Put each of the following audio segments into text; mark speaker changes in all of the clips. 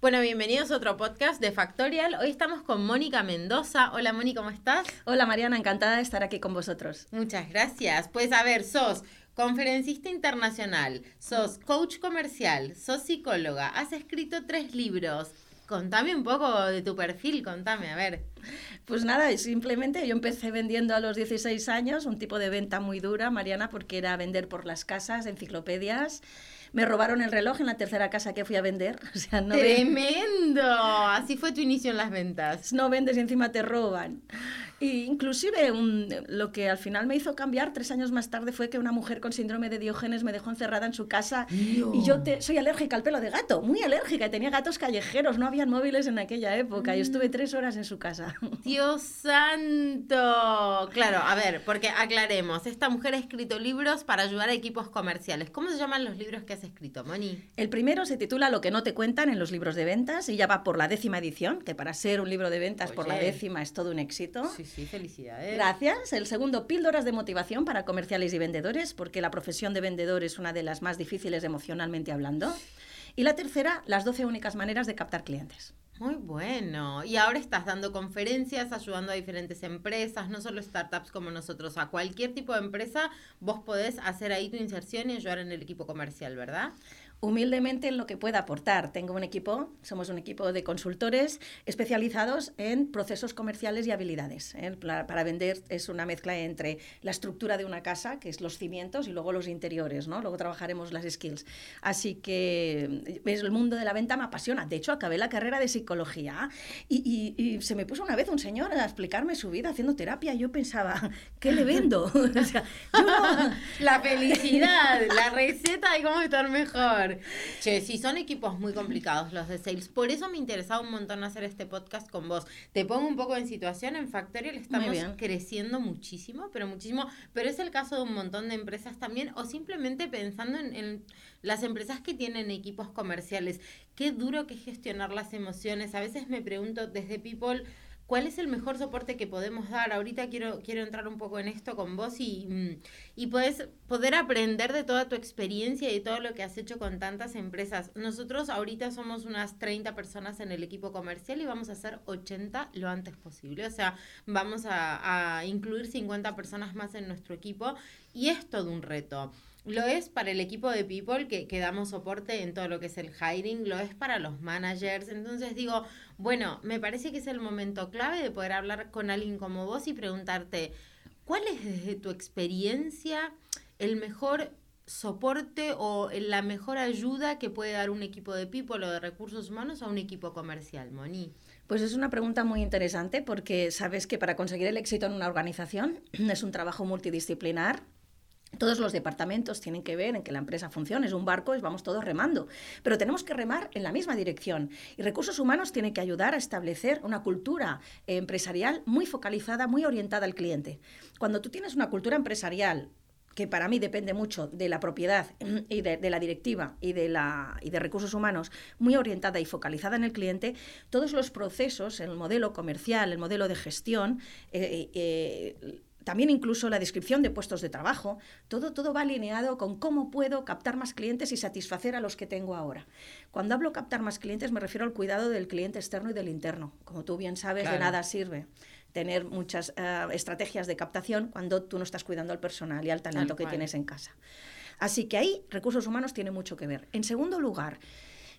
Speaker 1: Bueno, bienvenidos a otro podcast de Factorial. Hoy estamos con Mónica Mendoza. Hola Mónica, ¿cómo estás?
Speaker 2: Hola Mariana, encantada de estar aquí con vosotros.
Speaker 1: Muchas gracias. Pues a ver, sos conferencista internacional, sos coach comercial, sos psicóloga, has escrito tres libros. Contame un poco de tu perfil, contame, a ver.
Speaker 2: Pues nada, simplemente yo empecé vendiendo a los 16 años, un tipo de venta muy dura, Mariana, porque era vender por las casas, enciclopedias. Me robaron el reloj en la tercera casa que fui a vender. O sea, no
Speaker 1: ¡Tremendo! Así fue tu inicio en las ventas.
Speaker 2: No vendes y encima te roban. Y inclusive lo que al final me hizo cambiar tres años más tarde fue que una mujer con síndrome de Diógenes me dejó encerrada en su casa y yo te, soy alérgica al pelo de gato, muy alérgica, y tenía gatos callejeros, no habían móviles en aquella época y estuve mm. tres horas en su casa.
Speaker 1: Dios santo. Claro, a ver, porque aclaremos, esta mujer ha escrito libros para ayudar a equipos comerciales. ¿Cómo se llaman los libros que has escrito, Moni?
Speaker 2: El primero se titula Lo que no te cuentan en los libros de ventas y ya va por la décima edición, que para ser un libro de ventas por la décima es todo un éxito.
Speaker 1: Sí, sí, felicidades.
Speaker 2: Gracias. El segundo, píldoras de motivación para comerciales y vendedores, porque la profesión de vendedor es una de las más difíciles emocionalmente hablando. Y la tercera, las 12 únicas maneras de captar clientes.
Speaker 1: Muy bueno. Y ahora estás dando conferencias, ayudando a diferentes empresas, no solo startups como nosotros, a cualquier tipo de empresa, vos podés hacer ahí tu inserción y ayudar en el equipo comercial, ¿verdad?
Speaker 2: Humildemente en lo que pueda aportar. Tengo un equipo, somos un equipo de consultores especializados en procesos comerciales y habilidades. ¿eh? Para, vender es una mezcla entre la estructura de una casa, que es los cimientos, y luego los interiores, ¿no? Luego trabajaremos las skills. Así que el mundo de la venta me apasiona. De hecho, acabé la carrera de psicología y, se me puso una vez un señor a explicarme su vida haciendo terapia y yo pensaba, ¿qué le vendo?
Speaker 1: La felicidad, la receta de cómo estar mejor. Che, sí, son equipos muy complicados los de sales. Por eso me interesaba un montón hacer este podcast con vos. Te pongo un poco en situación. En Factorial estamos creciendo muchísimo, pero muchísimo. Pero es el caso de un montón de empresas también, o simplemente pensando en, en las empresas que tienen equipos comerciales. Qué duro que gestionar las emociones. A veces me pregunto desde People ¿Cuál es el mejor soporte que podemos dar? Ahorita quiero, quiero entrar un poco en esto con vos y, mm, y puedes poder aprender de toda tu experiencia y de todo lo que has hecho con tantas empresas. Nosotros ahorita somos unas 30 personas en el equipo comercial y vamos a hacer 80 lo antes posible. O sea, vamos a, a incluir 50 personas más en nuestro equipo y es todo un reto. Lo es para el equipo de People que, que, damos soporte en todo lo que es el hiring, lo es para los managers. Entonces digo, bueno, me parece que es el momento clave de poder hablar con alguien como vos y preguntarte, ¿cuál es desde tu experiencia el mejor soporte o la mejor ayuda que puede dar un equipo de People o de recursos humanos a un equipo comercial, Moni?
Speaker 2: Pues es una pregunta muy interesante porque sabes que para conseguir el éxito en una organización es un trabajo multidisciplinar todos los departamentos tienen que ver en que la empresa funcione, es un barco y vamos todos remando, pero tenemos que remar en la misma dirección. Y recursos humanos tienen que ayudar a establecer una cultura empresarial muy focalizada, muy orientada al cliente. Cuando tú tienes una cultura empresarial que para mí depende mucho de la propiedad y de, la directiva y de, la, y de recursos humanos, muy orientada y focalizada en el cliente, todos los procesos, el modelo comercial, el modelo de gestión, eh, eh, también incluso la descripción de puestos de trabajo, todo, todo va alineado con cómo puedo captar más clientes y satisfacer a los que tengo ahora. Cuando hablo captar más clientes me refiero al cuidado del cliente externo y del interno. Como tú bien sabes, de nada sirve tener muchas eh, estrategias de captación cuando tú no estás cuidando al personal y al talento que tienes en casa. Así que ahí recursos humanos tiene mucho que ver. En segundo lugar,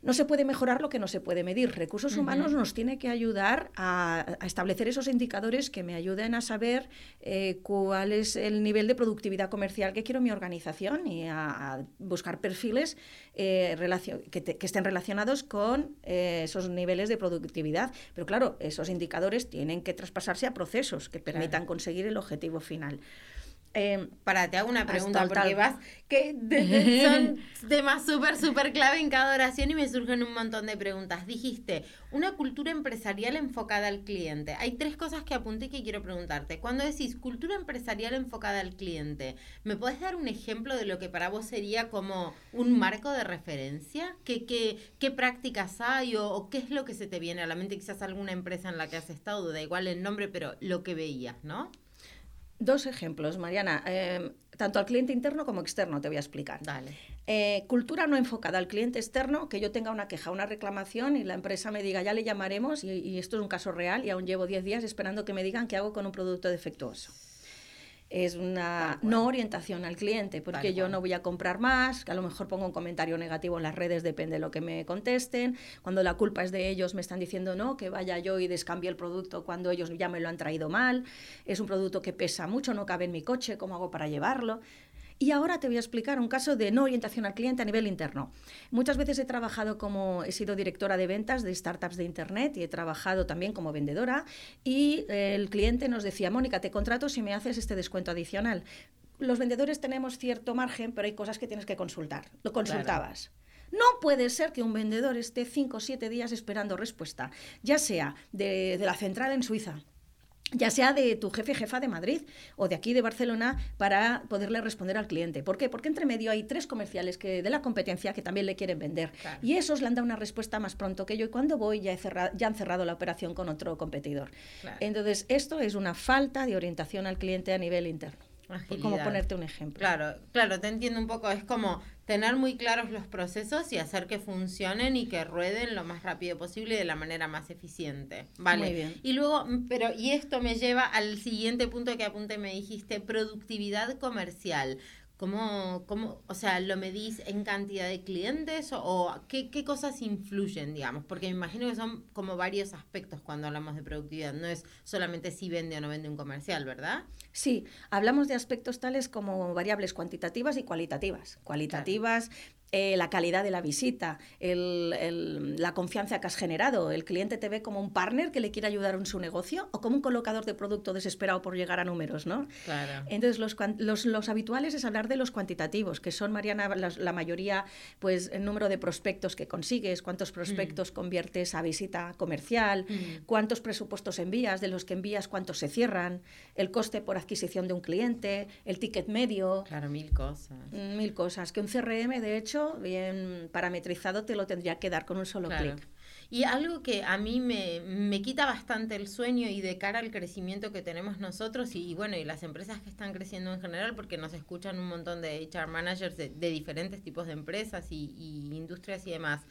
Speaker 2: no se puede mejorar lo que no se puede medir. Recursos humanos nos tiene que ayudar a, establecer esos indicadores que me ayuden a saber eh, cuál es el nivel de productividad comercial que quiero en mi organización y a, buscar perfiles eh, que, estén relacionados con eh, esos niveles de productividad. Pero claro, esos indicadores tienen que traspasarse a procesos que permitan conseguir el objetivo final.
Speaker 1: Eh, para, te hago una pregunta, porque vas, que son temas súper, súper clave en cada oración y me surgen un montón de preguntas. Dijiste, una cultura empresarial enfocada al cliente. Hay tres cosas que apunté que quiero preguntarte. Cuando decís cultura empresarial enfocada al cliente, ¿me puedes dar un ejemplo de lo que para vos sería como un marco de referencia? ¿Qué, qué, qué prácticas hay o, o, qué es lo que se te viene a la mente? Quizás alguna empresa en la que has estado, da igual el nombre, pero lo que veías, ¿no?
Speaker 2: Dos ejemplos, Mariana. Em, tanto al cliente interno como externo te voy a explicar.
Speaker 1: Dale.
Speaker 2: Eh, cultura no enfocada al cliente externo, que yo tenga una queja, una reclamación y la empresa me diga, ya le llamaremos, y, esto es un caso real, y aún llevo 10 días esperando que me digan qué hago con un producto defectuoso es una no orientación al cliente, porque yo no voy a comprar más, que a lo mejor pongo un comentario negativo en las redes, depende de lo que me contesten. Cuando la culpa es de ellos, me están diciendo no, que vaya yo y descambie el producto cuando ellos ya me lo han traído mal. Es un producto que pesa mucho, no cabe en mi coche, ¿cómo hago para llevarlo? Y ahora te voy a explicar un caso de no orientación al cliente a nivel interno. Muchas veces he trabajado como, he sido directora de ventas de startups de Internet y he trabajado también como vendedora y eh, el cliente nos decía, Mónica, te contrato si me haces este descuento adicional. Los vendedores tenemos cierto margen, pero hay cosas que tienes que consultar. Lo consultabas. No puede ser que un vendedor esté cinco o siete días esperando respuesta, ya sea de, de la central en Suiza, ya sea de tu jefe jefa de Madrid o de aquí de Barcelona para poderle responder al cliente. ¿Por qué? Porque entre medio hay tres comerciales que de la competencia que también le quieren vender y esos le han dado una respuesta más pronto que yo y cuando voy ya, he cerrado, ya han cerrado la operación con otro competidor. Entonces, esto es una falta de orientación al cliente a nivel interno. Como ponerte un ejemplo.
Speaker 1: Claro, claro, te entiendo un poco. Es como tener muy claros los procesos y hacer que funcionen y que rueden lo más rápido posible y de la manera más eficiente. Vale. Muy bien. Y luego, mm, pero, y esto me lleva al siguiente punto que apunte, me dijiste, productividad comercial. ¿Cómo, cómo, o sea, lo medís en cantidad de clientes o, qué, qué, cosas influyen, digamos? Porque me imagino que son como varios aspectos cuando hablamos de productividad, no es solamente si vende o no vende un comercial, ¿verdad?
Speaker 2: Sí, hablamos de aspectos tales como variables cuantitativas y cualitativas. Cualitativas, eh, la calidad de la visita, la confianza que has generado. El cliente te ve como un partner que le quiere ayudar en su negocio o como un colocador de producto desesperado por llegar a números, ¿no? Claro. Entonces, los, los, habituales es hablar de los cuantitativos, que son, Mariana, la, mayoría, pues, el número de prospectos que consigues, cuántos prospectos mm. conviertes a visita comercial, mm. cuántos presupuestos envías, de los que envías, cuántos se cierran, el coste por adquisición de un cliente, el ticket medio.
Speaker 1: Claro, mil cosas.
Speaker 2: Mil cosas. Que un CRM, de hecho, bien parametrizado, te lo tendría que dar con un solo clic.
Speaker 1: Y algo que a mí me, me, quita bastante el sueño y de cara al crecimiento que tenemos nosotros y, bueno, y las empresas que están creciendo en general, porque nos escuchan un montón de HR managers de, diferentes tipos de empresas y, y industrias y demás.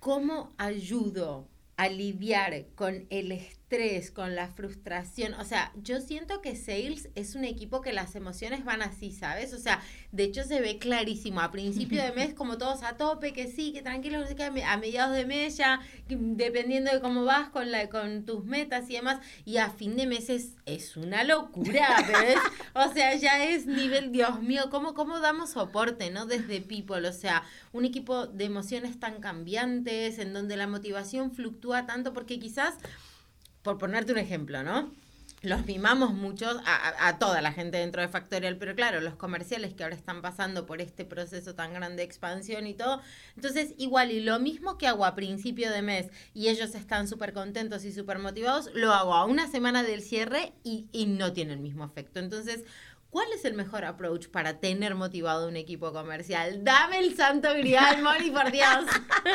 Speaker 1: ¿Cómo ayudo a lidiar con el estrés, con la frustración. O sea, yo siento que Sales es un equipo que las emociones van así, ¿sabes? O sea, de hecho se ve clarísimo. A principio de mes, como todos a tope, que sí, que tranquilo, que a mediados de mes ya, dependiendo de cómo vas con, la, con tus metas y demás. Y a fin de mes es, una locura, ¿ves? O sea, ya es nivel, Dios mío, ¿cómo, ¿cómo damos soporte, no? Desde People. O sea, un equipo de emociones tan cambiantes, en donde la motivación fluctúa tanto, porque quizás por ponerte un ejemplo, ¿no? Los mimamos mucho a, toda la gente dentro de Factorial, pero claro, los comerciales que ahora están pasando por este proceso tan grande de expansión y todo. Entonces, igual, y lo mismo que hago a principio de mes y ellos están súper contentos y súper motivados, lo hago a una semana del cierre y no tiene el mismo efecto. Entonces, ¿Cuál es el mejor approach para tener motivado un equipo comercial? Dame el santo grial, Moni, por Dios.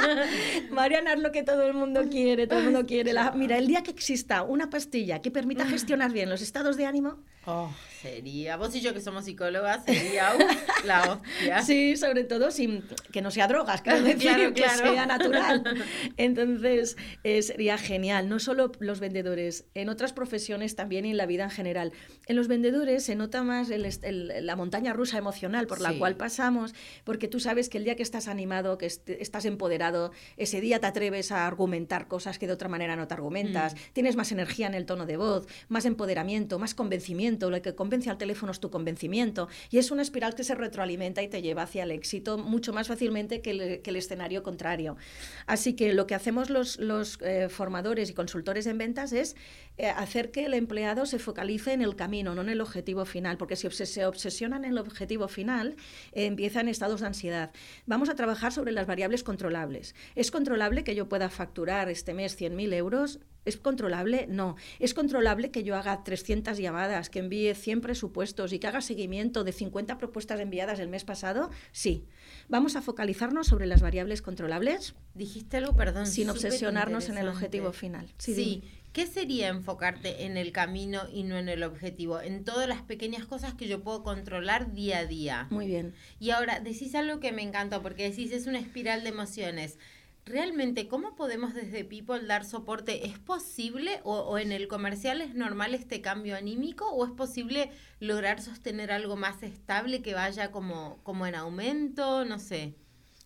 Speaker 2: Mariana es lo que todo el mundo quiere, todo el mundo quiere. mira, el día que exista una pastilla que permita gestionar bien los estados de ánimo,
Speaker 1: Oh, sería, vos y yo que somos psicólogas, sería la hostia.
Speaker 2: Sí, sobre todo sin que no sea drogas, claro, que sea natural. Entonces, eh, sería genial. No solo los vendedores, en otras profesiones también y en la vida en general. En los vendedores se nota más la montaña rusa emocional por la cual pasamos, porque tú sabes que el día que estás animado, que estás empoderado, ese día te atreves a argumentar cosas que de otra manera no te argumentas, mm. tienes más energía en el tono de voz, más empoderamiento, más convencimiento lo que convence al teléfono es tu convencimiento. Y es una espiral que se retroalimenta y te lleva hacia el éxito mucho más fácilmente que el, escenario contrario. Así que lo que hacemos los, eh, formadores y consultores en ventas es eh, hacer que el empleado se focalice en el camino, no en el objetivo final, porque si se obsesionan en el objetivo final, eh, empiezan estados de ansiedad. Vamos a trabajar sobre las variables controlables. ¿Es controlable que yo pueda facturar este mes 100.000 euros? ¿Es controlable? No. ¿Es controlable que yo haga 300 llamadas, que envíe 100 presupuestos y que haga seguimiento de 50 propuestas enviadas el mes pasado? Sí. Vamos a focalizarnos sobre las variables controlables.
Speaker 1: Dijiste algo, perdón.
Speaker 2: Sin obsesionarnos en el objetivo final.
Speaker 1: Sí, ¿qué sería enfocarte en el camino y no en el objetivo? En todas las pequeñas cosas que yo puedo controlar día a día.
Speaker 2: Muy bien.
Speaker 1: Y ahora, decís algo que me encantó, porque decís, es una espiral de emociones. Realmente, ¿cómo podemos desde People dar soporte? ¿Es posible o, o, en el comercial es normal este cambio anímico o es posible lograr sostener algo más estable que vaya como, como en aumento? No sé.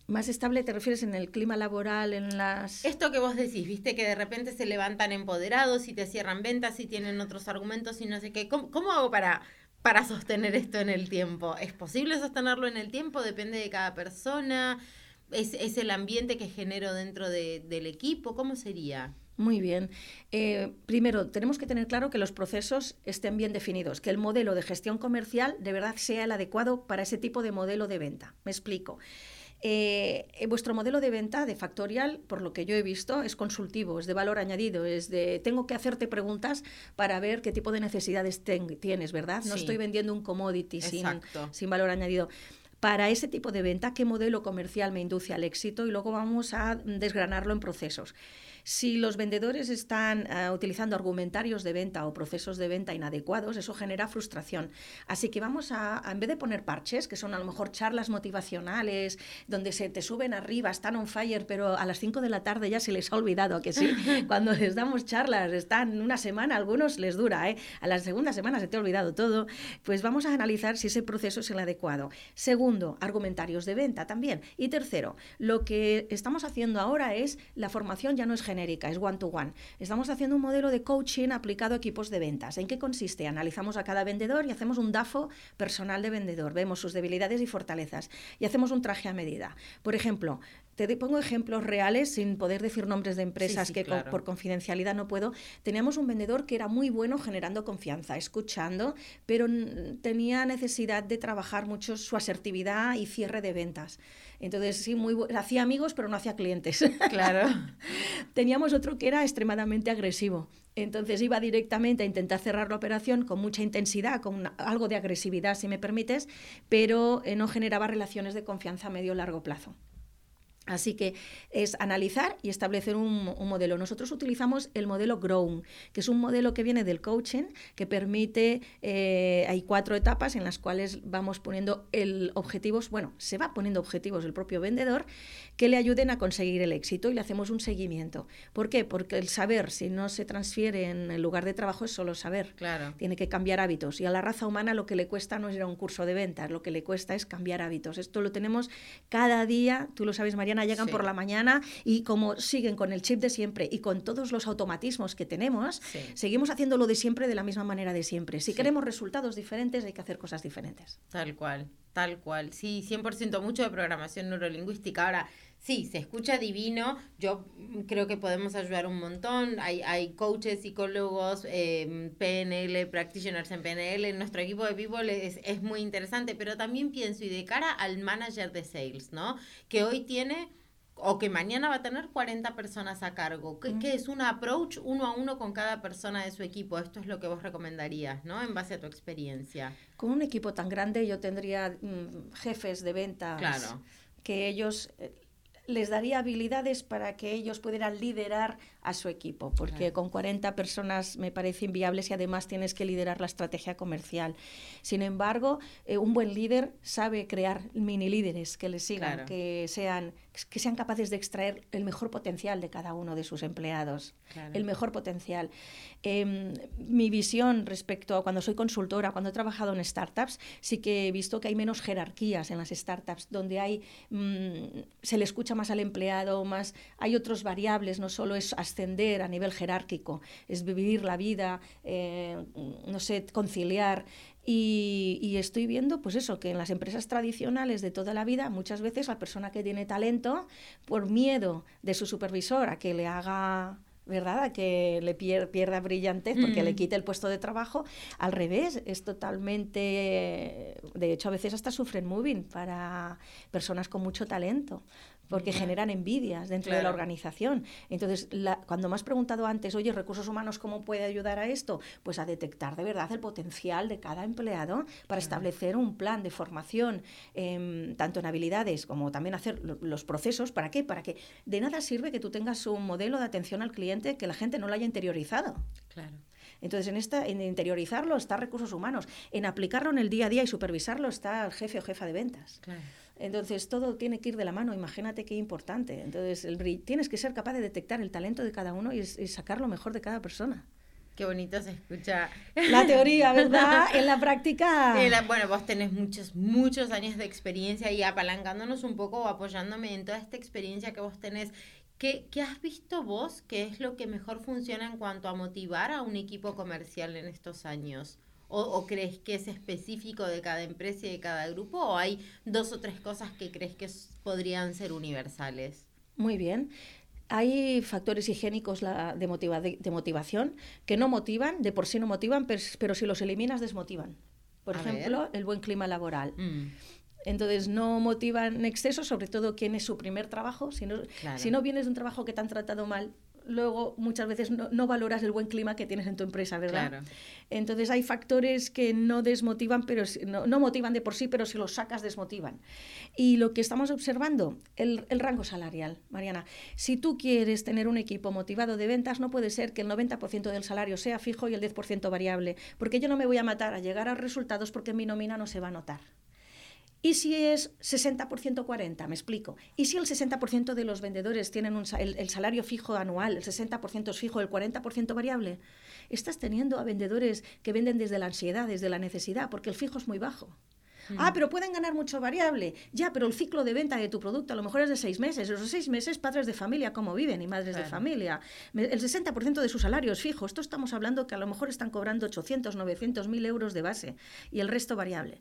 Speaker 2: Más estable te refieres en el clima laboral, en las...
Speaker 1: Esto que vos decís, viste que de repente se levantan empoderados y te cierran ventas y tienen otros argumentos y no sé qué. ¿Cómo, cómo hago para, para sostener esto en el tiempo? ¿Es posible sostenerlo en el tiempo? Depende de cada persona. ¿Es, es el ambiente que genero dentro de, del equipo? ¿Cómo sería?
Speaker 2: Muy bien. Eh, primero, tenemos que tener claro que los procesos estén bien definidos, que el modelo de gestión comercial de verdad sea el adecuado para ese tipo de modelo de venta. Me explico. Eh, vuestro modelo de venta de Factorial, por lo que yo he visto, es consultivo, es de valor añadido, es de tengo que hacerte preguntas para ver qué tipo de necesidades tienes, ¿verdad? No
Speaker 1: Sí.
Speaker 2: estoy vendiendo un commodity sin, sin valor añadido. Para ese tipo de venta, ¿qué modelo comercial me induce al éxito? Y luego vamos a desgranarlo en procesos. Si los vendedores están uh, utilizando argumentarios de venta o procesos de venta inadecuados, eso genera frustración. Así que vamos a, a, en vez de poner parches, que son a lo mejor charlas motivacionales, donde se te suben arriba, están on fire, pero a las 5 de la tarde ya se les ha olvidado, que sí, cuando les damos charlas, están una semana, a algunos les dura, ¿eh? a la segunda semana se te ha olvidado todo, pues vamos a analizar si ese proceso es el adecuado. Segundo, argumentarios de venta también. Y tercero, lo que estamos haciendo ahora es, la formación ya no es es one-to-one. -one. Estamos haciendo un modelo de coaching aplicado a equipos de ventas. ¿En qué consiste? Analizamos a cada vendedor y hacemos un DAFO personal de vendedor. Vemos sus debilidades y fortalezas y hacemos un traje a medida. Por ejemplo, te pongo ejemplos reales sin poder decir nombres de empresas
Speaker 1: sí, sí,
Speaker 2: que
Speaker 1: claro.
Speaker 2: por confidencialidad no puedo. Teníamos un vendedor que era muy bueno generando confianza, escuchando, pero tenía necesidad de trabajar mucho su asertividad y cierre de ventas. Entonces, sí, muy hacía amigos, pero no hacía clientes.
Speaker 1: Claro.
Speaker 2: Teníamos otro que era extremadamente agresivo. Entonces iba directamente a intentar cerrar la operación con mucha intensidad, con una, algo de agresividad, si me permites, pero eh, no generaba relaciones de confianza a medio o largo plazo. Así que es analizar y establecer un, un, modelo. Nosotros utilizamos el modelo Grown, que es un modelo que viene del coaching, que permite, eh, hay cuatro etapas en las cuales vamos poniendo el objetivos, bueno, se va poniendo objetivos el propio vendedor que le ayuden a conseguir el éxito y le hacemos un seguimiento. ¿Por qué? Porque el saber, si no se transfiere en el lugar de trabajo, es solo saber.
Speaker 1: Claro.
Speaker 2: Tiene que cambiar hábitos. Y a la raza humana lo que le cuesta no es ir a un curso de ventas, lo que le cuesta es cambiar hábitos. Esto lo tenemos cada día, tú lo sabes, Llegan
Speaker 1: Sí.
Speaker 2: por la mañana y como siguen con el chip de siempre y con todos los automatismos que tenemos,
Speaker 1: Sí.
Speaker 2: seguimos haciendo lo de siempre de la misma manera de siempre. Si
Speaker 1: Sí.
Speaker 2: queremos resultados diferentes, hay que hacer cosas diferentes.
Speaker 1: Tal cual, tal cual. Sí, 100% mucho de programación neurolingüística. Ahora, sí, se escucha divino. Yo mm, creo que podemos ayudar un montón. Hay, hay coaches, psicólogos, eh, PNL, practitioners en PNL. Nuestro equipo de People es, es muy interesante, pero también pienso, y de cara al manager de sales, ¿no? Que hoy tiene o que mañana va a tener 40 personas a cargo. ¿Qué,
Speaker 2: Mm.
Speaker 1: qué es un approach uno a uno con cada persona de su equipo? Esto es lo que vos recomendarías, ¿no? En base a tu experiencia.
Speaker 2: Con un equipo tan grande yo tendría mm, jefes de ventas
Speaker 1: Claro.
Speaker 2: que ellos eh, les daría habilidades para que ellos pudieran liderar a su equipo, porque
Speaker 1: Claro.
Speaker 2: con 40 personas me parece inviable si además tienes que liderar la estrategia comercial. Sin embargo, eh, un buen líder sabe crear mini líderes que le sigan,
Speaker 1: Claro.
Speaker 2: que sean que sean capaces de extraer el mejor potencial de cada uno de sus empleados,
Speaker 1: Claro.
Speaker 2: el mejor potencial. Eh, mi visión respecto a cuando soy consultora, cuando he trabajado en startups, sí que he visto que hay menos jerarquías en las startups, donde hay mmm, se le escucha más al empleado, más hay otras variables, no solo es ascender a nivel jerárquico, es vivir la vida, eh, no sé, conciliar. Y, y, estoy viendo, pues eso, que en las empresas tradicionales de toda la vida, muchas veces la persona que tiene talento, por miedo de su supervisor a que le haga ¿verdad? A que le pier pierda brillantez porque mm. le quite el puesto de trabajo. Al revés, es totalmente... De hecho, a veces hasta sufren moving para personas con mucho talento porque generan envidias dentro claro. de la organización. Entonces, la, cuando me has preguntado antes, oye, recursos humanos, ¿cómo puede ayudar a esto? Pues a detectar de verdad el potencial de cada empleado para claro. establecer un plan de formación, eh, tanto en habilidades como también hacer los procesos. ¿Para qué? Para que de nada sirve que tú tengas un modelo de atención al cliente cliente que la gente no lo haya interiorizado.
Speaker 1: Claro.
Speaker 2: Entonces, en, esta, en interiorizarlo está recursos humanos, en aplicarlo en el día a día y supervisarlo está el jefe o jefa de ventas.
Speaker 1: Claro.
Speaker 2: Entonces, todo tiene que ir de la mano, imagínate qué importante. Entonces, el, tienes que ser capaz de detectar el talento de cada uno y, y sacar lo mejor de cada persona.
Speaker 1: Qué bonito se escucha.
Speaker 2: La teoría, ¿verdad? En la práctica...
Speaker 1: Eh, la- bueno, vos tenés muchos, muchos años de experiencia y apalancándonos un poco o apoyándome en toda esta experiencia que vos tenés. ¿Qué, ¿Qué has visto vos que es lo que mejor funciona en cuanto a motivar a un equipo comercial en estos años? ¿O, o crees que es específico de cada empresa y de cada grupo? ¿O hay dos o tres cosas que crees que podrían ser universales?
Speaker 2: Muy bien. Hay factores higiénicos de, motiva- de- de motivación que no motivan, de por sí no motivan, pero, pero si los eliminas desmotivan. Por
Speaker 1: A
Speaker 2: ejemplo, el buen clima laboral.
Speaker 1: Mm,
Speaker 2: Entonces no motivan en exceso, sobre todo quien es su primer trabajo. Si no,
Speaker 1: Claro.
Speaker 2: si no vienes de un trabajo que te han tratado mal, luego muchas veces no, no valoras el buen clima que tienes en tu empresa, ¿verdad?
Speaker 1: Claro.
Speaker 2: Entonces hay factores que no desmotivan, pero no, no motivan de por sí, pero si los sacas desmotivan. Y lo que estamos observando, el, el rango salarial, Mariana. Si tú quieres tener un equipo motivado de ventas, no puede ser que el 90% del salario sea fijo y el 10% variable, porque yo no me voy a matar a llegar a resultados porque mi nómina no se va a notar. ¿Y si es 60% 40? Me explico. ¿Y si el 60% de los vendedores tienen un el, el salario fijo anual, el 60% es fijo, el 40% variable? Estás teniendo a vendedores que venden desde la ansiedad, desde la necesidad, porque el fijo es muy bajo. Ah, pero pueden ganar mucho variable. Ya, pero el ciclo de venta de tu producto a lo mejor es de seis meses. Esos seis meses, padres de familia, ¿cómo viven? Y madres de
Speaker 1: Claro.
Speaker 2: familia. Me- El 60% de su salario es fijo. Esto estamos hablando que a lo mejor están cobrando 800, 900 mil euros de base y el resto variable.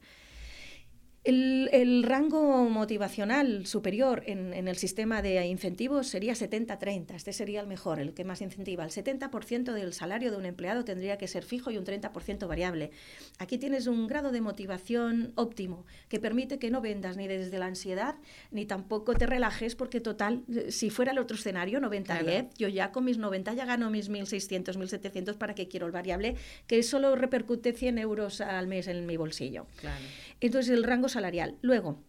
Speaker 2: El, el rango motivacional superior en, en el sistema de incentivos sería 70-30. Este sería el mejor, el que más incentiva. El 70% del salario de un empleado tendría que ser fijo y un 30% variable. Aquí tienes un grado de motivación óptimo que permite que no vendas ni desde la ansiedad ni tampoco te relajes porque total, si fuera el otro escenario, 90-10,
Speaker 1: Claro.
Speaker 2: yo ya con mis 90 ya gano mis 1.600, 1.700 para que quiero el variable, que solo repercute 100 euros al mes en mi bolsillo.
Speaker 1: Claro.
Speaker 2: Entonces, el rango salarial. Luego,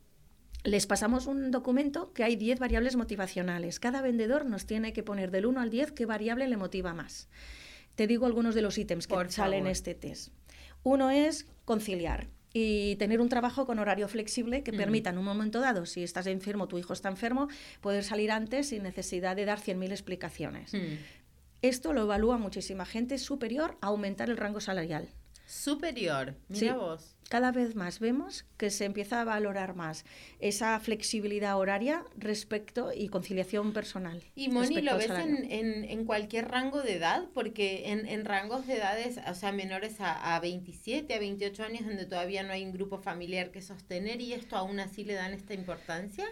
Speaker 2: les pasamos un documento que hay 10 variables motivacionales. Cada vendedor nos tiene que poner del 1 al 10 qué variable le motiva más. Te digo algunos de los ítems que
Speaker 1: Por
Speaker 2: salen en este test. Uno es conciliar y tener un trabajo con horario flexible que permita en un momento dado, si estás enfermo, tu hijo está enfermo, poder salir antes sin necesidad de dar 100.000 explicaciones.
Speaker 1: Mm.
Speaker 2: Esto lo evalúa muchísima gente superior a aumentar el rango salarial.
Speaker 1: Superior. Mira
Speaker 2: Sí.
Speaker 1: vos.
Speaker 2: Cada vez más vemos que se empieza a valorar más esa flexibilidad horaria respecto y conciliación personal.
Speaker 1: Y Moni, ¿lo ves en, en, en cualquier rango de edad? Porque en, en rangos de edades, o sea, menores a, a 27, a 28 años, donde todavía no hay un grupo familiar que sostener, ¿y esto aún así le dan esta importancia?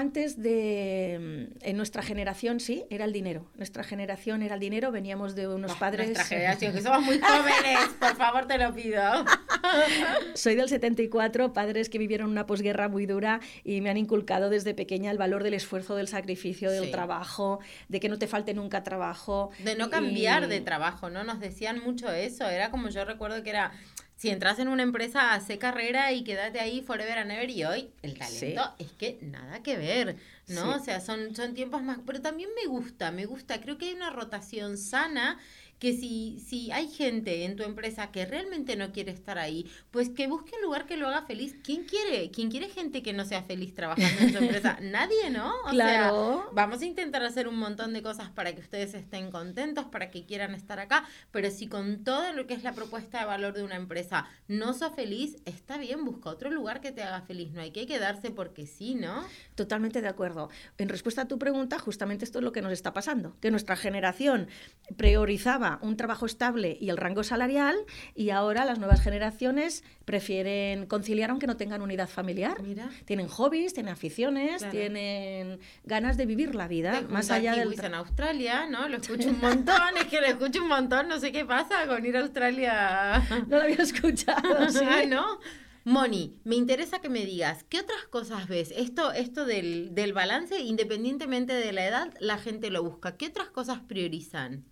Speaker 2: Antes de, mm, en nuestra generación sí, era el dinero. Nuestra generación era el dinero, veníamos de unos padres...
Speaker 1: Nuestra generación, que somos muy jóvenes, por favor, te lo pido.
Speaker 2: Soy del 74, padres que vivieron una posguerra muy dura y me han inculcado desde pequeña el valor del esfuerzo, del sacrificio, del
Speaker 1: Sí.
Speaker 2: trabajo, de que no te falte nunca trabajo.
Speaker 1: De no cambiar
Speaker 2: y-
Speaker 1: de trabajo, ¿no? Nos decían mucho eso. Era como yo recuerdo que era, si entras en una empresa, hace carrera y quédate ahí forever and ever. Y hoy el talento es que nada que ver, ¿no?
Speaker 2: Sí.
Speaker 1: O sea, son, son tiempos más... Pero también me gusta, me gusta. Creo que hay una rotación sana que si, si hay gente en tu empresa que realmente no quiere estar ahí, pues que busque un lugar que lo haga feliz. ¿Quién quiere? ¿Quién quiere gente que no sea feliz trabajando en su empresa? Nadie, ¿no? O sea,
Speaker 2: Claro.
Speaker 1: Vamos a intentar hacer un montón de cosas para que ustedes estén contentos, para que quieran estar acá, pero si con todo lo que es la propuesta de valor de una empresa no sos feliz, está bien, busca otro lugar que te haga feliz, no hay que quedarse porque sí, ¿no?
Speaker 2: Totalmente de acuerdo. En respuesta a tu pregunta, justamente esto es lo que nos está pasando, que nuestra generación priorizaba un trabajo estable y el rango salarial y ahora las nuevas generaciones prefieren conciliar aunque no tengan unidad familiar.
Speaker 1: Mira.
Speaker 2: Tienen hobbies, tienen aficiones,
Speaker 1: Claro.
Speaker 2: tienen ganas de vivir la vida
Speaker 1: Te
Speaker 2: más allá del
Speaker 1: en Australia, ¿no? Lo escucho un montón, es que lo escucho un montón, no sé qué pasa con ir a Australia.
Speaker 2: No lo había escuchado, ¿sí?
Speaker 1: Ah, ¿no? Moni, me interesa que me digas, ¿qué otras cosas ves? Esto, esto del, del balance, independientemente de la edad, la gente lo busca. ¿Qué otras cosas priorizan?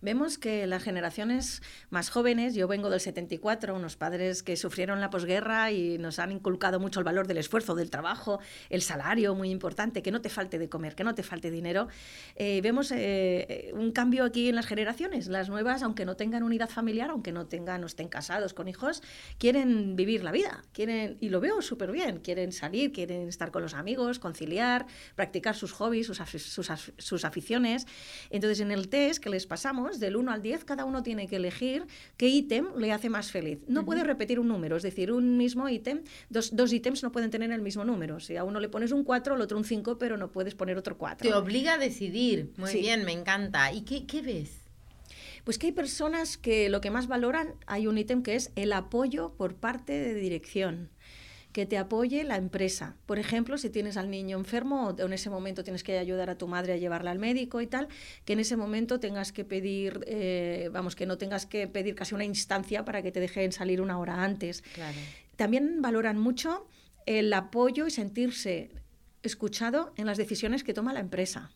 Speaker 2: Vemos que las generaciones más jóvenes, yo vengo del 74, unos padres que sufrieron la posguerra y nos han inculcado mucho el valor del esfuerzo, del trabajo, el salario, muy importante, que no te falte de comer, que no te falte dinero. Eh, vemos eh, un cambio aquí en las generaciones. Las nuevas, aunque no tengan unidad familiar, aunque no tengan, no estén casados con hijos, quieren vivir la vida, quieren, y lo veo súper bien, quieren salir, quieren estar con los amigos, conciliar, practicar sus hobbies, sus, sus, sus aficiones. Entonces, en el test que les pasamos, del 1 al 10, cada uno tiene que elegir qué ítem le hace más feliz. No puede repetir un número, es decir, un mismo ítem, dos, dos ítems no pueden tener el mismo número. Si a uno le pones un 4, al otro un 5, pero no puedes poner otro 4.
Speaker 1: Te obliga a decidir. Muy bien, me encanta. ¿Y qué, qué ves?
Speaker 2: Pues que hay personas que lo que más valoran, hay un ítem que es el apoyo por parte de dirección que te apoye la empresa. Por ejemplo, si tienes al niño enfermo o en ese momento tienes que ayudar a tu madre a llevarla al médico y tal, que en ese momento tengas que pedir, eh, vamos, que no tengas que pedir casi una instancia para que te dejen salir una hora antes. También valoran mucho el apoyo y sentirse escuchado en las decisiones que toma la empresa.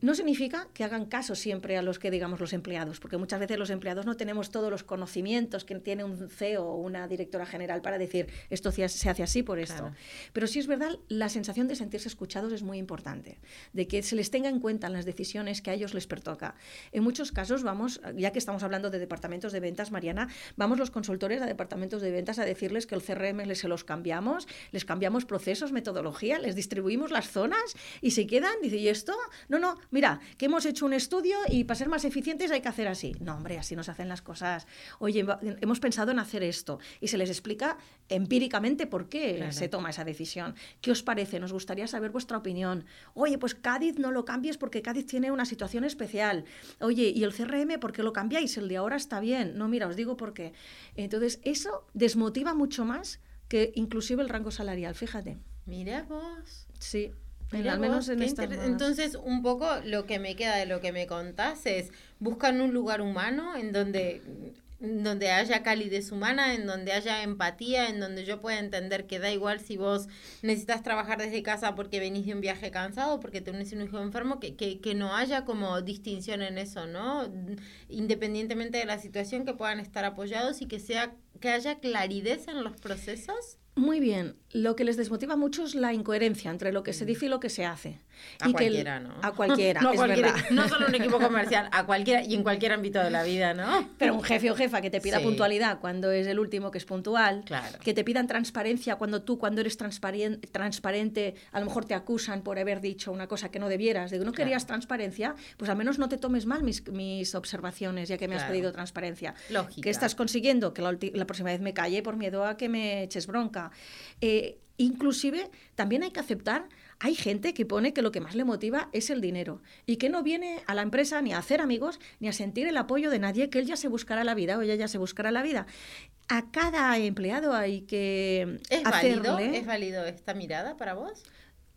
Speaker 2: No significa que hagan caso siempre a los que digamos los empleados, porque muchas veces los empleados no tenemos todos los conocimientos que tiene un CEO o una directora general para decir esto se hace así por esto. Pero sí es verdad, la sensación de sentirse escuchados es muy importante, de que se les tenga en cuenta en las decisiones que a ellos les pertoca. En muchos casos vamos, ya que estamos hablando de departamentos de ventas, Mariana, vamos los consultores a departamentos de ventas a decirles que el CRM les se los cambiamos, les cambiamos procesos, metodología, les distribuimos las zonas y se quedan, dice, ¿y esto? No, no, mira, que hemos hecho un estudio y para ser más eficientes hay que hacer así. No, hombre, así no se hacen las cosas. Oye, hemos pensado en hacer esto y se les explica empíricamente por qué se toma esa decisión. ¿Qué os parece? Nos gustaría saber vuestra opinión. Oye, pues Cádiz no lo cambies porque Cádiz tiene una situación especial. Oye, ¿y el CRM por qué lo cambiáis? El de ahora está bien. No, mira, os digo por qué. Entonces, eso desmotiva mucho más que inclusive el rango salarial, fíjate.
Speaker 1: Mira vos.
Speaker 2: Sí
Speaker 1: al menos en esta Entonces, un poco lo que me queda de lo que me contás es, buscan un lugar humano en donde donde haya calidez humana, en donde haya empatía, en donde yo pueda entender que da igual si vos necesitas trabajar desde casa porque venís de un viaje cansado, porque tenés un hijo enfermo, que, que, que no haya como distinción en eso, ¿no? Independientemente de la situación, que puedan estar apoyados y que sea que haya claridad en los procesos.
Speaker 2: Muy bien. Lo que les desmotiva mucho es la incoherencia entre lo que se mm. dice y lo que se hace.
Speaker 1: A cualquiera, ¿no?
Speaker 2: A cualquiera,
Speaker 1: no,
Speaker 2: es verdad.
Speaker 1: no solo un equipo comercial, a cualquiera y en cualquier ámbito de la vida, ¿no?
Speaker 2: Pero un jefe o jefa que te pida puntualidad cuando es el último que es puntual, que te pidan transparencia cuando tú, cuando eres transparente, transparente, a lo mejor te acusan por haber dicho una cosa que no debieras, de que no querías transparencia, pues al menos no te tomes mal mis, mis observaciones, ya que me has pedido transparencia.
Speaker 1: Lógica.
Speaker 2: Que estás consiguiendo que la, la próxima vez me calle por miedo a que me eches bronca. Eh, inclusive también hay que aceptar, hay gente que pone que lo que más le motiva es el dinero y que no viene a la empresa ni a hacer amigos ni a sentir el apoyo de nadie, que él ya se buscará la vida o ella ya se buscará la vida. A cada empleado hay que
Speaker 1: ¿Es válido, ¿Es válido esta mirada para vos?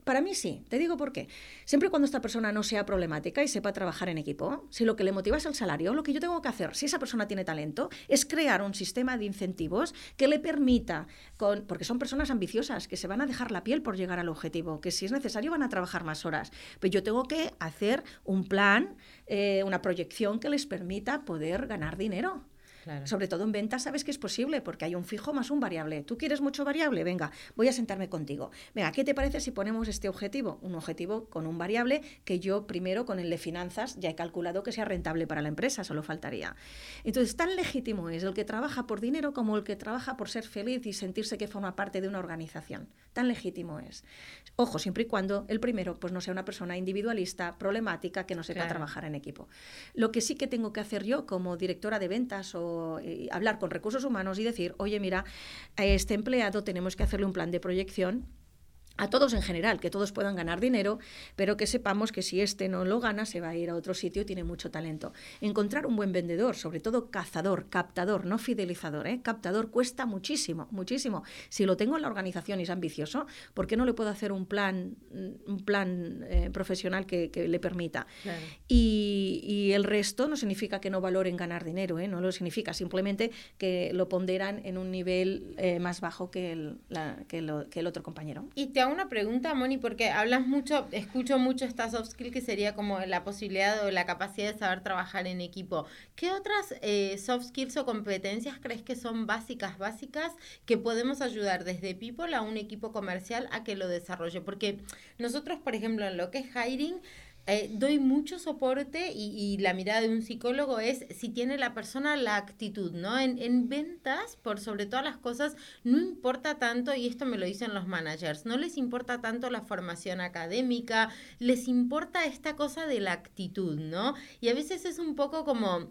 Speaker 2: Para mí sí, te digo por qué. Siempre cuando esta persona no sea problemática y sepa trabajar en equipo, si lo que le motiva es el salario, lo que yo tengo que hacer, si esa persona tiene talento, es crear un sistema de incentivos que le permita, con, porque son personas ambiciosas, que se van a dejar la piel por llegar al objetivo, que si es necesario van a trabajar más horas. Pero yo tengo que hacer un plan, eh, una proyección que les permita poder ganar dinero. Sobre todo en ventas sabes que es posible porque hay un fijo más un variable. ¿Tú quieres mucho variable? Venga, voy a sentarme contigo. Venga, ¿qué te parece si ponemos este objetivo? Un objetivo con un variable que yo primero con el de finanzas ya he calculado que sea rentable para la empresa, solo faltaría. Entonces, tan legítimo es el que trabaja por dinero como el que trabaja por ser feliz y sentirse que forma parte de una organización. Tan legítimo es. Ojo, siempre y cuando el primero pues no sea una persona individualista, problemática, que no sepa trabajar en equipo. Lo que sí que tengo que hacer yo como directora de ventas o eh, hablar con recursos humanos y decir, oye, mira, a este empleado tenemos que hacerle un plan de proyección a todos en general, que todos puedan ganar dinero, pero que sepamos que si este no lo gana, se va a ir a otro sitio y tiene mucho talento. Encontrar un buen vendedor, sobre todo cazador, captador, no fidelizador, ¿eh? captador cuesta muchísimo, muchísimo. Si lo tengo en la organización y es ambicioso, ¿por qué no le puedo hacer un plan, un plan eh, profesional que, le permita? Y, el resto no significa que no valoren ganar dinero, ¿eh? no lo significa, simplemente que lo ponderan en un nivel eh, más bajo que el, que, el otro compañero.
Speaker 1: Y te hago una pregunta, Moni, porque hablas mucho, escucho mucho esta soft skill que sería como la posibilidad o la capacidad de saber trabajar en equipo. ¿Qué otras eh, soft skills o competencias crees que son básicas, básicas, que podemos ayudar desde People a un equipo comercial a que lo desarrolle? Porque nosotros, por ejemplo, en lo que es hiring, eh, doy mucho soporte y, la mirada de un psicólogo es si tiene la persona la actitud, ¿no? En, en, ventas, por sobre todas las cosas, no importa tanto, y esto me lo dicen los managers, no les importa tanto la formación académica, les importa esta cosa de la actitud, ¿no? Y a veces es un poco como...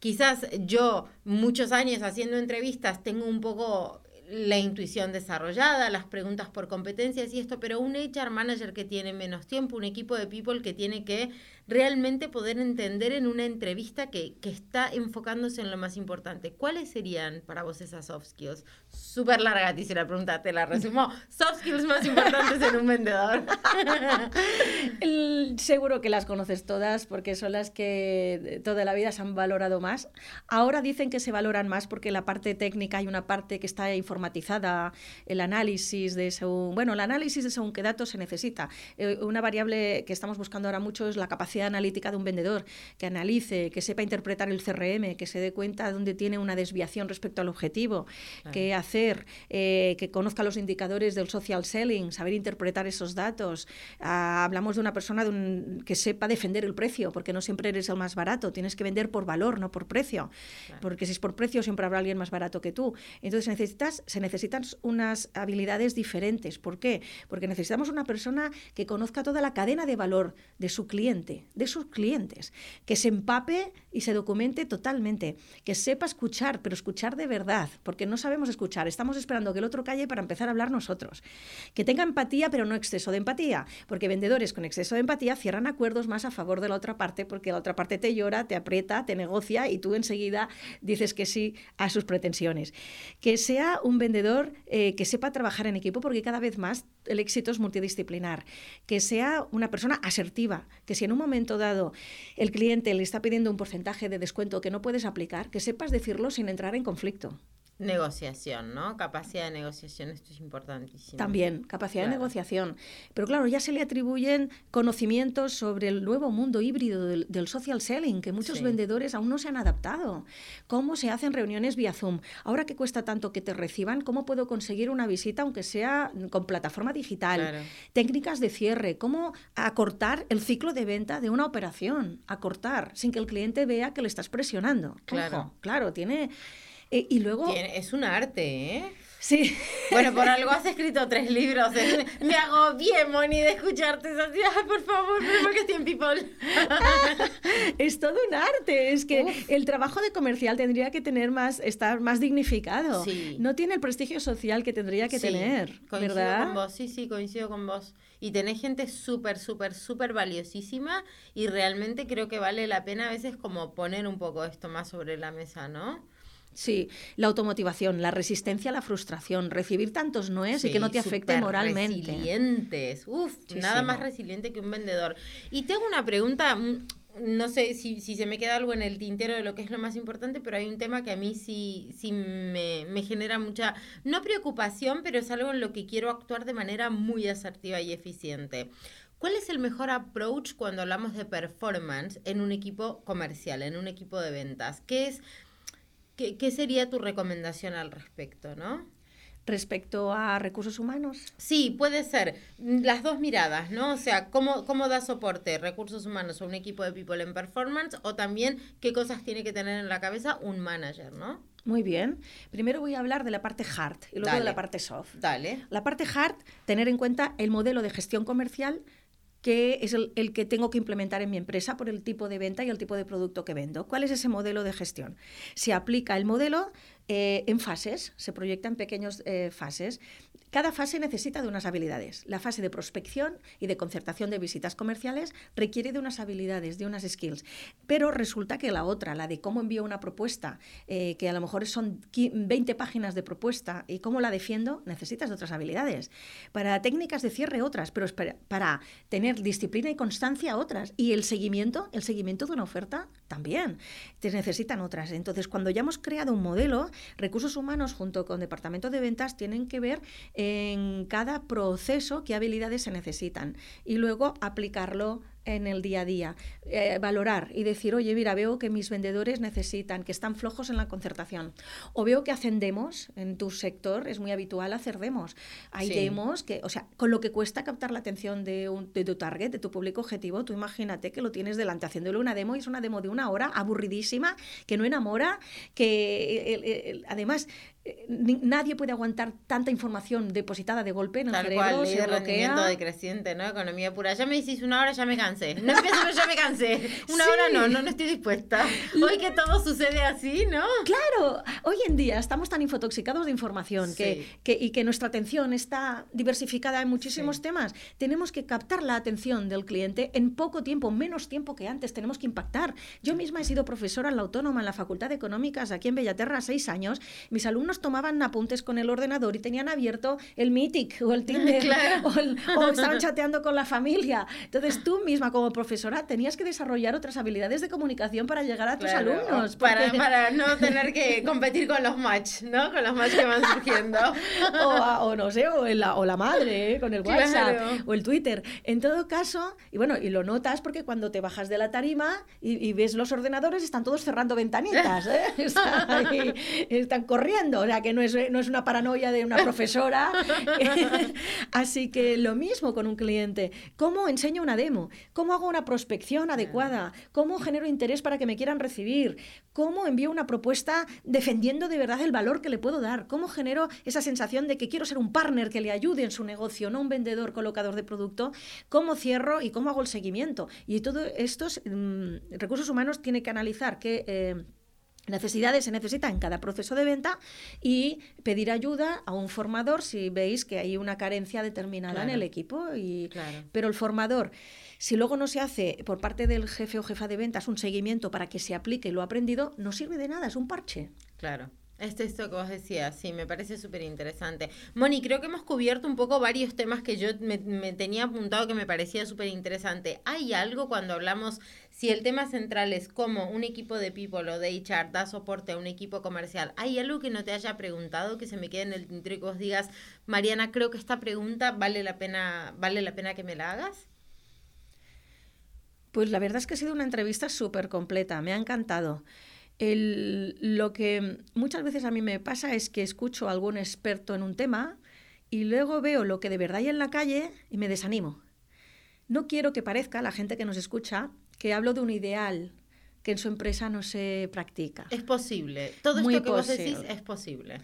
Speaker 1: Quizás yo, muchos años haciendo entrevistas, tengo un poco la intuición desarrollada, las preguntas por competencias y esto, pero un HR manager que tiene menos tiempo, un equipo de people que tiene que realmente poder entender en una entrevista que, que está enfocándose en lo más importante. ¿Cuáles serían para vos esas soft skills? Súper larga, te hice la pregunta, te la resumo. soft skills más importantes en un vendedor.
Speaker 2: seguro que las conoces todas porque son las que toda la vida se han valorado más. Ahora dicen que se valoran más porque la parte técnica hay una parte que está informatizada, el análisis de según, bueno, el análisis de según qué datos se necesita. Eh, una variable que estamos buscando ahora mucho es la capacidad analítica de un vendedor, que analice, que sepa interpretar el CRM, que se dé cuenta de dónde tiene una desviación respecto al objetivo, qué hacer, eh, que conozca los indicadores del social selling, saber interpretar esos datos. Ah, hablamos de una persona que sepa defender el precio, porque no siempre eres el más barato, tienes que vender por valor, no por precio, porque si es por precio siempre habrá alguien más barato que tú. Entonces necesitas, se necesitan unas habilidades diferentes. ¿Por qué? Porque necesitamos una persona que conozca toda la cadena de valor de su cliente, de sus clientes, que se empape y se documente totalmente, que sepa escuchar, pero escuchar de verdad, porque no sabemos escuchar, estamos esperando que el otro calle para empezar a hablar nosotros, que tenga empatía, pero no exceso de empatía, porque vendedores con exceso de empatía cierran acuerdos más a favor de la otra parte, porque la otra parte te llora, te aprieta, te negocia y tú enseguida dices que sí a sus pretensiones. Que sea un vendedor eh, que sepa trabajar en equipo, porque cada vez más el éxito es multidisciplinar, que sea una persona asertiva, que si en un momento dado el cliente le está pidiendo un porcentaje de descuento que no puedes aplicar, que sepas decirlo sin entrar en conflicto.
Speaker 1: Negociación, ¿no? Capacidad de negociación, esto es importantísimo.
Speaker 2: También, capacidad de negociación. Pero claro, ya se le atribuyen conocimientos sobre el nuevo mundo híbrido del, social selling, que muchos vendedores aún no se han adaptado. ¿Cómo se hacen reuniones vía Zoom? Ahora que cuesta tanto que te reciban, ¿cómo puedo conseguir una visita aunque sea con plataforma digital? Técnicas de cierre, ¿cómo acortar el ciclo de venta de una operación? Acortar, sin que el cliente vea que le estás presionando. Claro. claro, tiene eh, y luego...
Speaker 1: es un arte, ¿eh?
Speaker 2: Sí.
Speaker 1: Bueno, por algo has escrito tres libros. Me hago bien, Moni, de escucharte. Así, por favor, porque en People.
Speaker 2: es todo un arte. Es que el trabajo de comercial tendría que tener más, estar más dignificado. Sí. No tiene el prestigio social que tendría que tener.
Speaker 1: Coincido con vos, sí, sí, coincido con vos. Y tenés gente súper, súper, súper valiosísima y realmente creo que vale la pena a veces como poner un poco esto más sobre la mesa, ¿no?
Speaker 2: Sí, la automotivación, la resistencia a la frustración, recibir tantos noes y que no te afecte moralmente.
Speaker 1: Resilientes, uf, nada más resiliente que un vendedor. Y tengo una pregunta, mm, no sé si, si, se me queda algo en el tintero de lo que es lo más importante, pero hay un tema que a mí sí, sí me, me genera mucha, no preocupación, pero es algo en lo que quiero actuar de manera muy asertiva y eficiente. ¿Cuál es el mejor approach cuando hablamos de performance en un equipo comercial, en un equipo de ventas? ¿Qué es ¿Qué, sería tu recomendación al respecto, no?
Speaker 2: respecto a recursos humanos?
Speaker 1: Sí, puede ser las dos miradas, ¿no? O sea, ¿cómo, cómo da soporte recursos humanos a un equipo de people en performance o también qué cosas tiene que tener en la cabeza un manager, ¿no?
Speaker 2: Muy bien. Primero voy a hablar de la parte hard y luego de la parte soft.
Speaker 1: Dale.
Speaker 2: La parte hard, tener en cuenta el modelo de gestión comercial que es el, el, que tengo que implementar en mi empresa por el tipo de venta y el tipo de producto que vendo. ¿Cuál es ese modelo de gestión? Se aplica el modelo eh, en fases, se proyecta en pequeñas eh, fases. Cada fase necesita de unas habilidades. La fase de prospección y de concertación de visitas comerciales requiere de unas habilidades, de unas skills. Pero resulta que la otra, la de cómo envío una propuesta, eh, que a lo mejor son 20 páginas de propuesta y cómo la defiendo, necesitas de otras habilidades. Para técnicas de cierre otras, pero para, tener disciplina y constancia otras. Y el seguimiento, el seguimiento de una oferta también. Te necesitan otras. Entonces, cuando ya hemos creado un modelo, recursos humanos junto con departamento de ventas tienen que ver en cada proceso qué habilidades se necesitan y luego aplicarlo en el día a día, eh, valorar y decir, oye, mira, veo que mis vendedores necesitan, que están flojos en la concertación, o veo que hacen demos en tu sector, es muy habitual hacer demos. Hay demos que, o sea, con lo que cuesta captar la atención de, un, de tu target, de tu público objetivo, tú imagínate que lo tienes delante haciéndole una demo y es una demo de una hora, aburridísima, que no enamora, que además nadie puede aguantar tanta información depositada de golpe en el
Speaker 1: Tal
Speaker 2: cerebro.
Speaker 1: Cual, se rendimiento decreciente, ¿no? Economía pura. Ya me decís una hora, ya me cansé. No empiezo, pero ya me cansé. Una hora no, no, no estoy dispuesta. Hoy que todo sucede así, ¿no?
Speaker 2: Claro, hoy en día estamos tan infotoxicados de información que, que, y que nuestra atención está diversificada en muchísimos temas. Tenemos que captar la atención del cliente en poco tiempo, menos tiempo que antes. Tenemos que impactar. Yo misma he sido profesora en la Autónoma, en la Facultad de Económicas, aquí en Bellaterra, seis años. Mis alumnos tomaban apuntes con el ordenador y tenían abierto el Meetic o el Tinder o, estaban chateando con la familia. Entonces tú misma como profesora tenías que desarrollar otras habilidades de comunicación para llegar a tus alumnos.
Speaker 1: Para, para no tener que competir con los match, ¿no? Con los match que van surgiendo.
Speaker 2: o, no sé, o, la, o la madre, ¿eh? con el WhatsApp o el Twitter. En todo caso, y bueno, y lo notas porque cuando te bajas de la tarima y, ves los ordenadores, están todos cerrando ventanitas, ¿eh? están, están corriendo o sea, que no es, no es una paranoia de una profesora. Así que lo mismo con un cliente. ¿Cómo enseño una demo? ¿Cómo hago una prospección adecuada? ¿Cómo genero interés para que me quieran recibir? ¿Cómo envío una propuesta defendiendo de verdad el valor que le puedo dar? ¿Cómo genero esa sensación de que quiero ser un partner que le ayude en su negocio, no un vendedor colocador de producto? ¿Cómo cierro y cómo hago el seguimiento? Y todos estos mm, recursos humanos tiene que analizar que... Eh, Necesidades se necesitan en cada proceso de venta y pedir ayuda a un formador si veis que hay una carencia determinada en el equipo. Y, Pero el formador, si luego no se hace por parte del jefe o jefa de ventas un seguimiento para que se aplique lo aprendido, no sirve de nada, es un parche.
Speaker 1: Claro. Es esto que vos decías, sí, me parece súper interesante. Moni, creo que hemos cubierto un poco varios temas que yo me, tenía apuntado que me parecía súper interesante. ¿Hay algo cuando hablamos, si el tema central es cómo un equipo de people o de HR da soporte a un equipo comercial, ¿hay algo que no te haya preguntado, que se me quede en el tintero y que vos digas, Mariana, creo que esta pregunta vale la pena, vale la pena que me la hagas?
Speaker 2: Pues la verdad es que ha sido una entrevista súper completa, me ha encantado. El, lo que muchas veces a mí me pasa es que escucho a algún experto en un tema y luego veo lo que de verdad hay en la calle y me desanimo. No quiero que parezca, la gente que nos escucha, que hablo de un ideal que en su empresa no se practica.
Speaker 1: Es posible. Todo esto que vos decís es posible.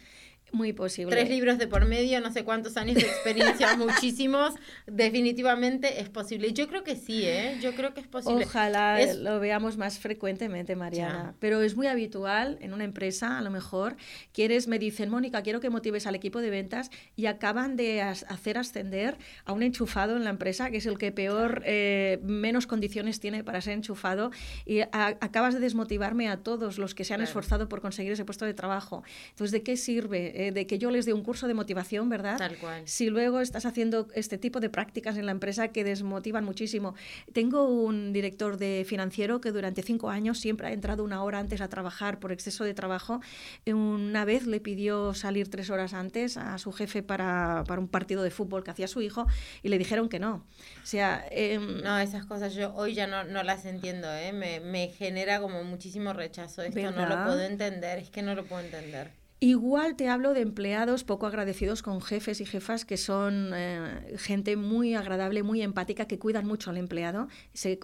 Speaker 2: Muy posible.
Speaker 1: Tres libros de por medio, no sé cuántos años de experiencia, muchísimos. Definitivamente es posible. Yo creo que sí, ¿eh? Yo creo que es posible.
Speaker 2: Ojalá lo veamos más frecuentemente, Mariana. Pero es muy habitual en una empresa, a lo mejor, quieres, me dicen, Mónica, quiero que motives al equipo de ventas y acaban de hacer ascender a un enchufado en la empresa, que es el que peor, eh, menos condiciones tiene para ser enchufado, y acabas de desmotivarme a todos los que se han esforzado por conseguir ese puesto de trabajo. Entonces, ¿de qué sirve? Eh, de que yo les dé un curso de motivación, ¿verdad?
Speaker 1: Tal cual.
Speaker 2: Si luego estás haciendo este tipo de prácticas en la empresa que desmotivan muchísimo. Tengo un director de financiero que durante cinco años siempre ha entrado una hora antes a trabajar por exceso de trabajo. Una vez le pidió salir tres horas antes a su jefe para, para un partido de fútbol que hacía su hijo y le dijeron que no. O sea,
Speaker 1: em, no, esas cosas yo hoy ya no, no las entiendo, ¿eh? me, me genera como muchísimo rechazo. Esto no lo puedo entender, es que no lo puedo entender.
Speaker 2: Igual te hablo de empleados poco agradecidos con jefes y jefas que son eh, gente muy agradable, muy empática, que cuidan mucho al empleado.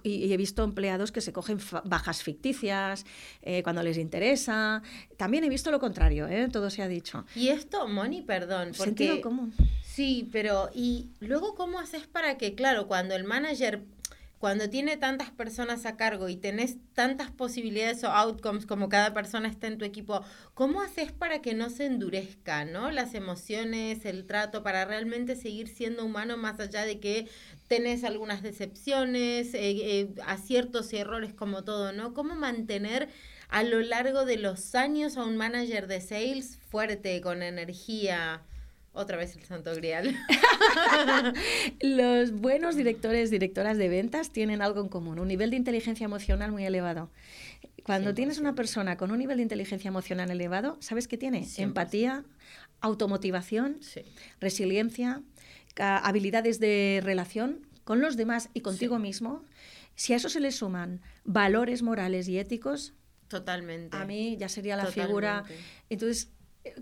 Speaker 2: y, he visto empleados que se cogen bajas ficticias eh, cuando les interesa. También he visto lo contrario, ¿eh? todo se ha dicho.
Speaker 1: Y esto, Moni, perdón. Porque...
Speaker 2: Sentido común.
Speaker 1: Sí, pero ¿y luego cómo haces para que, claro, cuando el manager cuando tiene tantas personas a cargo y tenés tantas posibilidades o outcomes como cada persona está en tu equipo, ¿cómo haces para que no se endurezca, ¿no? Las emociones, el trato, para realmente seguir siendo humano más allá de que tenés algunas decepciones, eh, eh, aciertos y errores como todo, ¿no? ¿Cómo mantener a lo largo de los años a un manager de sales fuerte, con energía? Otra vez el santo grial.
Speaker 2: Los buenos directores, directoras de ventas tienen algo en común, un nivel de inteligencia emocional muy elevado. Cuando tienes una persona con un nivel de inteligencia emocional elevado, ¿sabes qué tiene? Empatía, automotivación, resiliencia, habilidades de relación con los demás y contigo mismo. Si a eso se le suman valores morales y éticos,
Speaker 1: Totalmente.
Speaker 2: A mí ya sería la figura. Entonces,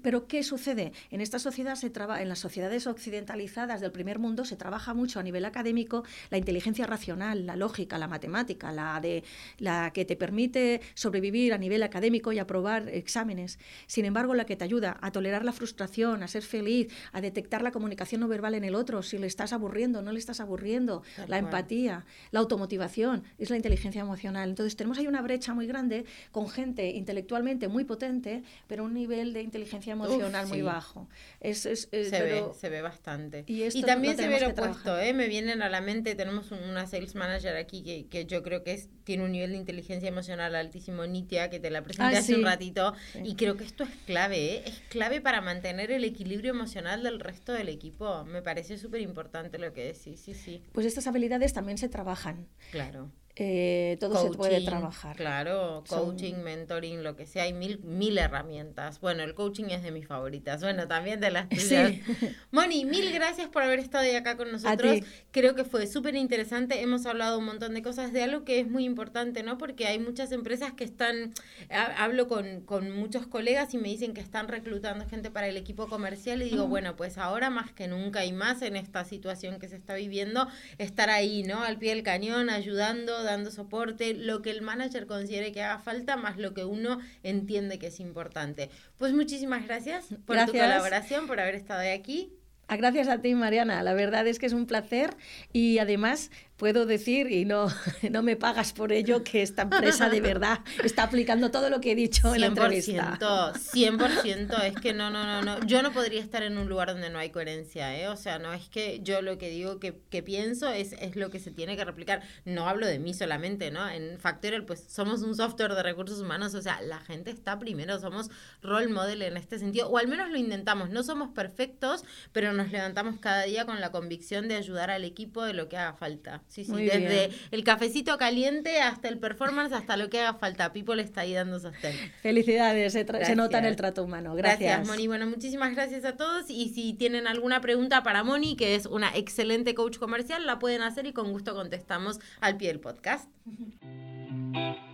Speaker 2: pero ¿qué sucede? En esta sociedad se traba, en las sociedades occidentalizadas del primer mundo se trabaja mucho a nivel académico la inteligencia racional, la lógica, la matemática, la de la que te permite sobrevivir a nivel académico y aprobar exámenes. Sin embargo, la que te ayuda a tolerar la frustración, a ser feliz, a detectar la comunicación no verbal en el otro, si le estás aburriendo, no le estás aburriendo, la empatía, la automotivación, es la inteligencia emocional. Entonces, tenemos ahí una brecha muy grande con gente intelectualmente muy potente, pero un nivel de inteligencia emocional muy bajo. Es, se,
Speaker 1: ve, se ve bastante. Y, también se ve lo opuesto, ¿eh? me vienen a la mente, tenemos una sales manager aquí que, que yo creo que es, tiene un nivel de inteligencia emocional altísimo, Nitia, que te la presenté hace un ratito, y creo que esto es clave, ¿eh? es clave para mantener el equilibrio emocional del resto del equipo. Me parece súper importante lo que decís, sí, sí.
Speaker 2: Pues estas habilidades también se trabajan.
Speaker 1: Claro.
Speaker 2: Eh, todo se puede trabajar.
Speaker 1: Claro, coaching, mentoring, lo que sea, hay mil, mil herramientas. Bueno, el coaching es de mis favoritas. Bueno, también de las tuyas. Moni, mil gracias por haber estado acá con nosotros. Creo que fue súper interesante. Hemos hablado un montón de cosas de algo que es muy importante, ¿no? Porque hay muchas empresas que están, hablo con, con muchos colegas y me dicen que están reclutando gente para el equipo comercial y digo, bueno, pues ahora más que nunca y más en esta situación que se está viviendo, estar ahí, ¿no? Al pie del cañón, ayudando dando soporte, lo que el manager considere que haga falta, más lo que uno entiende que es importante. Pues muchísimas gracias por tu colaboración, por haber estado aquí.
Speaker 2: Gracias a ti, Mariana. La verdad es que es un placer y además puedo decir, y no, no me pagas por ello, que esta empresa de verdad está aplicando todo lo que he dicho en la entrevista.
Speaker 1: 100%, es que no, no, no, no. Yo no podría estar en un lugar donde no hay coherencia, ¿eh? O sea, no es que yo lo que digo que, que pienso es, es lo que se tiene que replicar. No hablo de mí solamente, ¿no? En Factorial, pues somos un software de recursos humanos, o sea, la gente está primero, somos role model en este sentido, o al menos lo intentamos. No somos perfectos, pero nos levantamos cada día con la convicción de ayudar al equipo de lo que haga falta. Sí, sí, desde el cafecito caliente hasta el performance, hasta lo que haga falta. People está ahí dando sostén.
Speaker 2: Felicidades, se, nota en el trato humano. Gracias. Gracias,
Speaker 1: Moni. Bueno, muchísimas gracias a todos. Y si tienen alguna pregunta para Moni, que es una excelente coach comercial, la pueden hacer y con gusto contestamos al pie del podcast.